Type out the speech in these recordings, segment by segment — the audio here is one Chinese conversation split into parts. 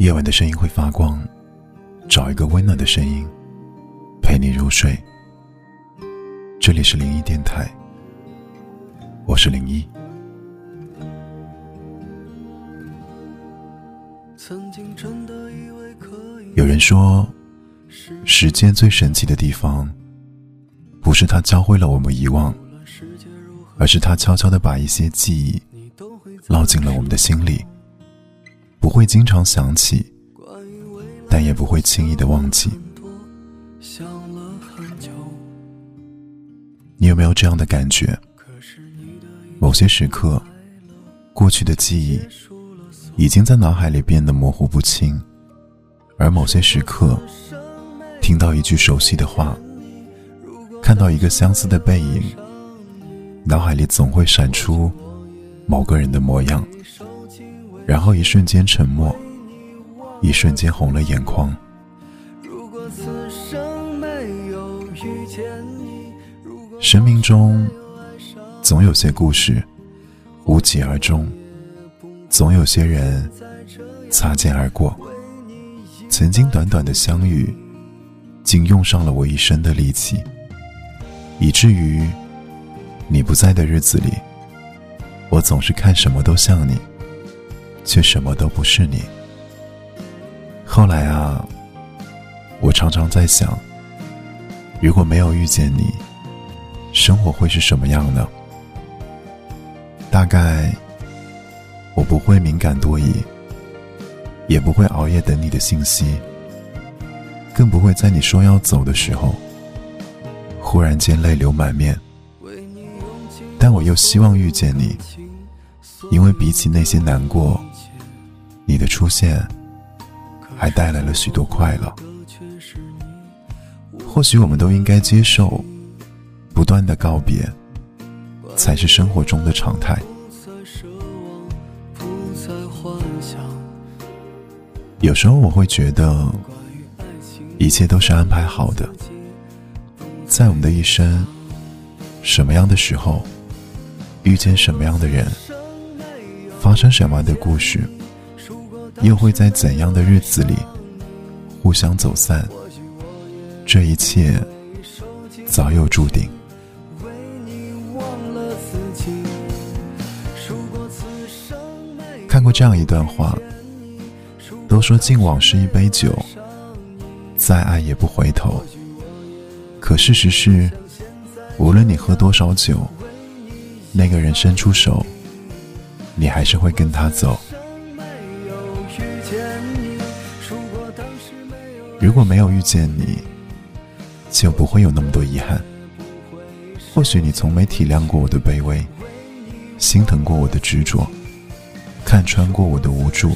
夜晚的声音会发光，找一个温暖的声音陪你入睡。这里是零一电台，我是零一。有人说，时间最神奇的地方，不是它教会了我们遗忘，而是它悄悄的把一些记忆烙进了我们的心里。不会经常想起，但也不会轻易的忘记。你有没有这样的感觉？某些时刻，过去的记忆已经在脑海里变得模糊不清，而某些时刻，听到一句熟悉的话，看到一个相似的背影，脑海里总会闪出某个人的模样。然后一瞬间沉默，一瞬间红了眼眶。生命中总有些故事无疾而终，总有些人擦肩而过。曾经短短的相遇，竟用上了我一生的力气，以至于你不在的日子里，我总是看什么都像你。却什么都不是你。后来啊，我常常在想，如果没有遇见你，生活会是什么样呢？大概我不会敏感多疑，也不会熬夜等你的信息，更不会在你说要走的时候，忽然间泪流满面。但我又希望遇见你，因为比起那些难过。你的出现，还带来了许多快乐。或许我们都应该接受，不断的告别，才是生活中的常态。有时候我会觉得，一切都是安排好的，在我们的一生，什么样的时候，遇见什么样的人，发生什么样的故事。又会在怎样的日子里互相走散？这一切早有注定。看过这样一段话，都说敬往事一杯酒，再爱也不回头。可事实是，无论你喝多少酒，那个人伸出手，你还是会跟他走。如果没有遇见你，就不会有那么多遗憾。或许你从没体谅过我的卑微，心疼过我的执着，看穿过我的无助，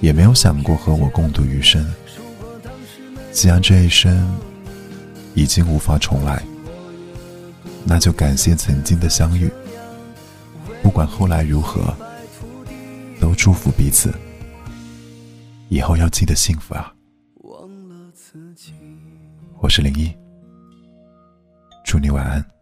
也没有想过和我共度余生。既然这一生已经无法重来，那就感谢曾经的相遇。不管后来如何，都祝福彼此。以后要记得幸福啊！我是林一，祝你晚安。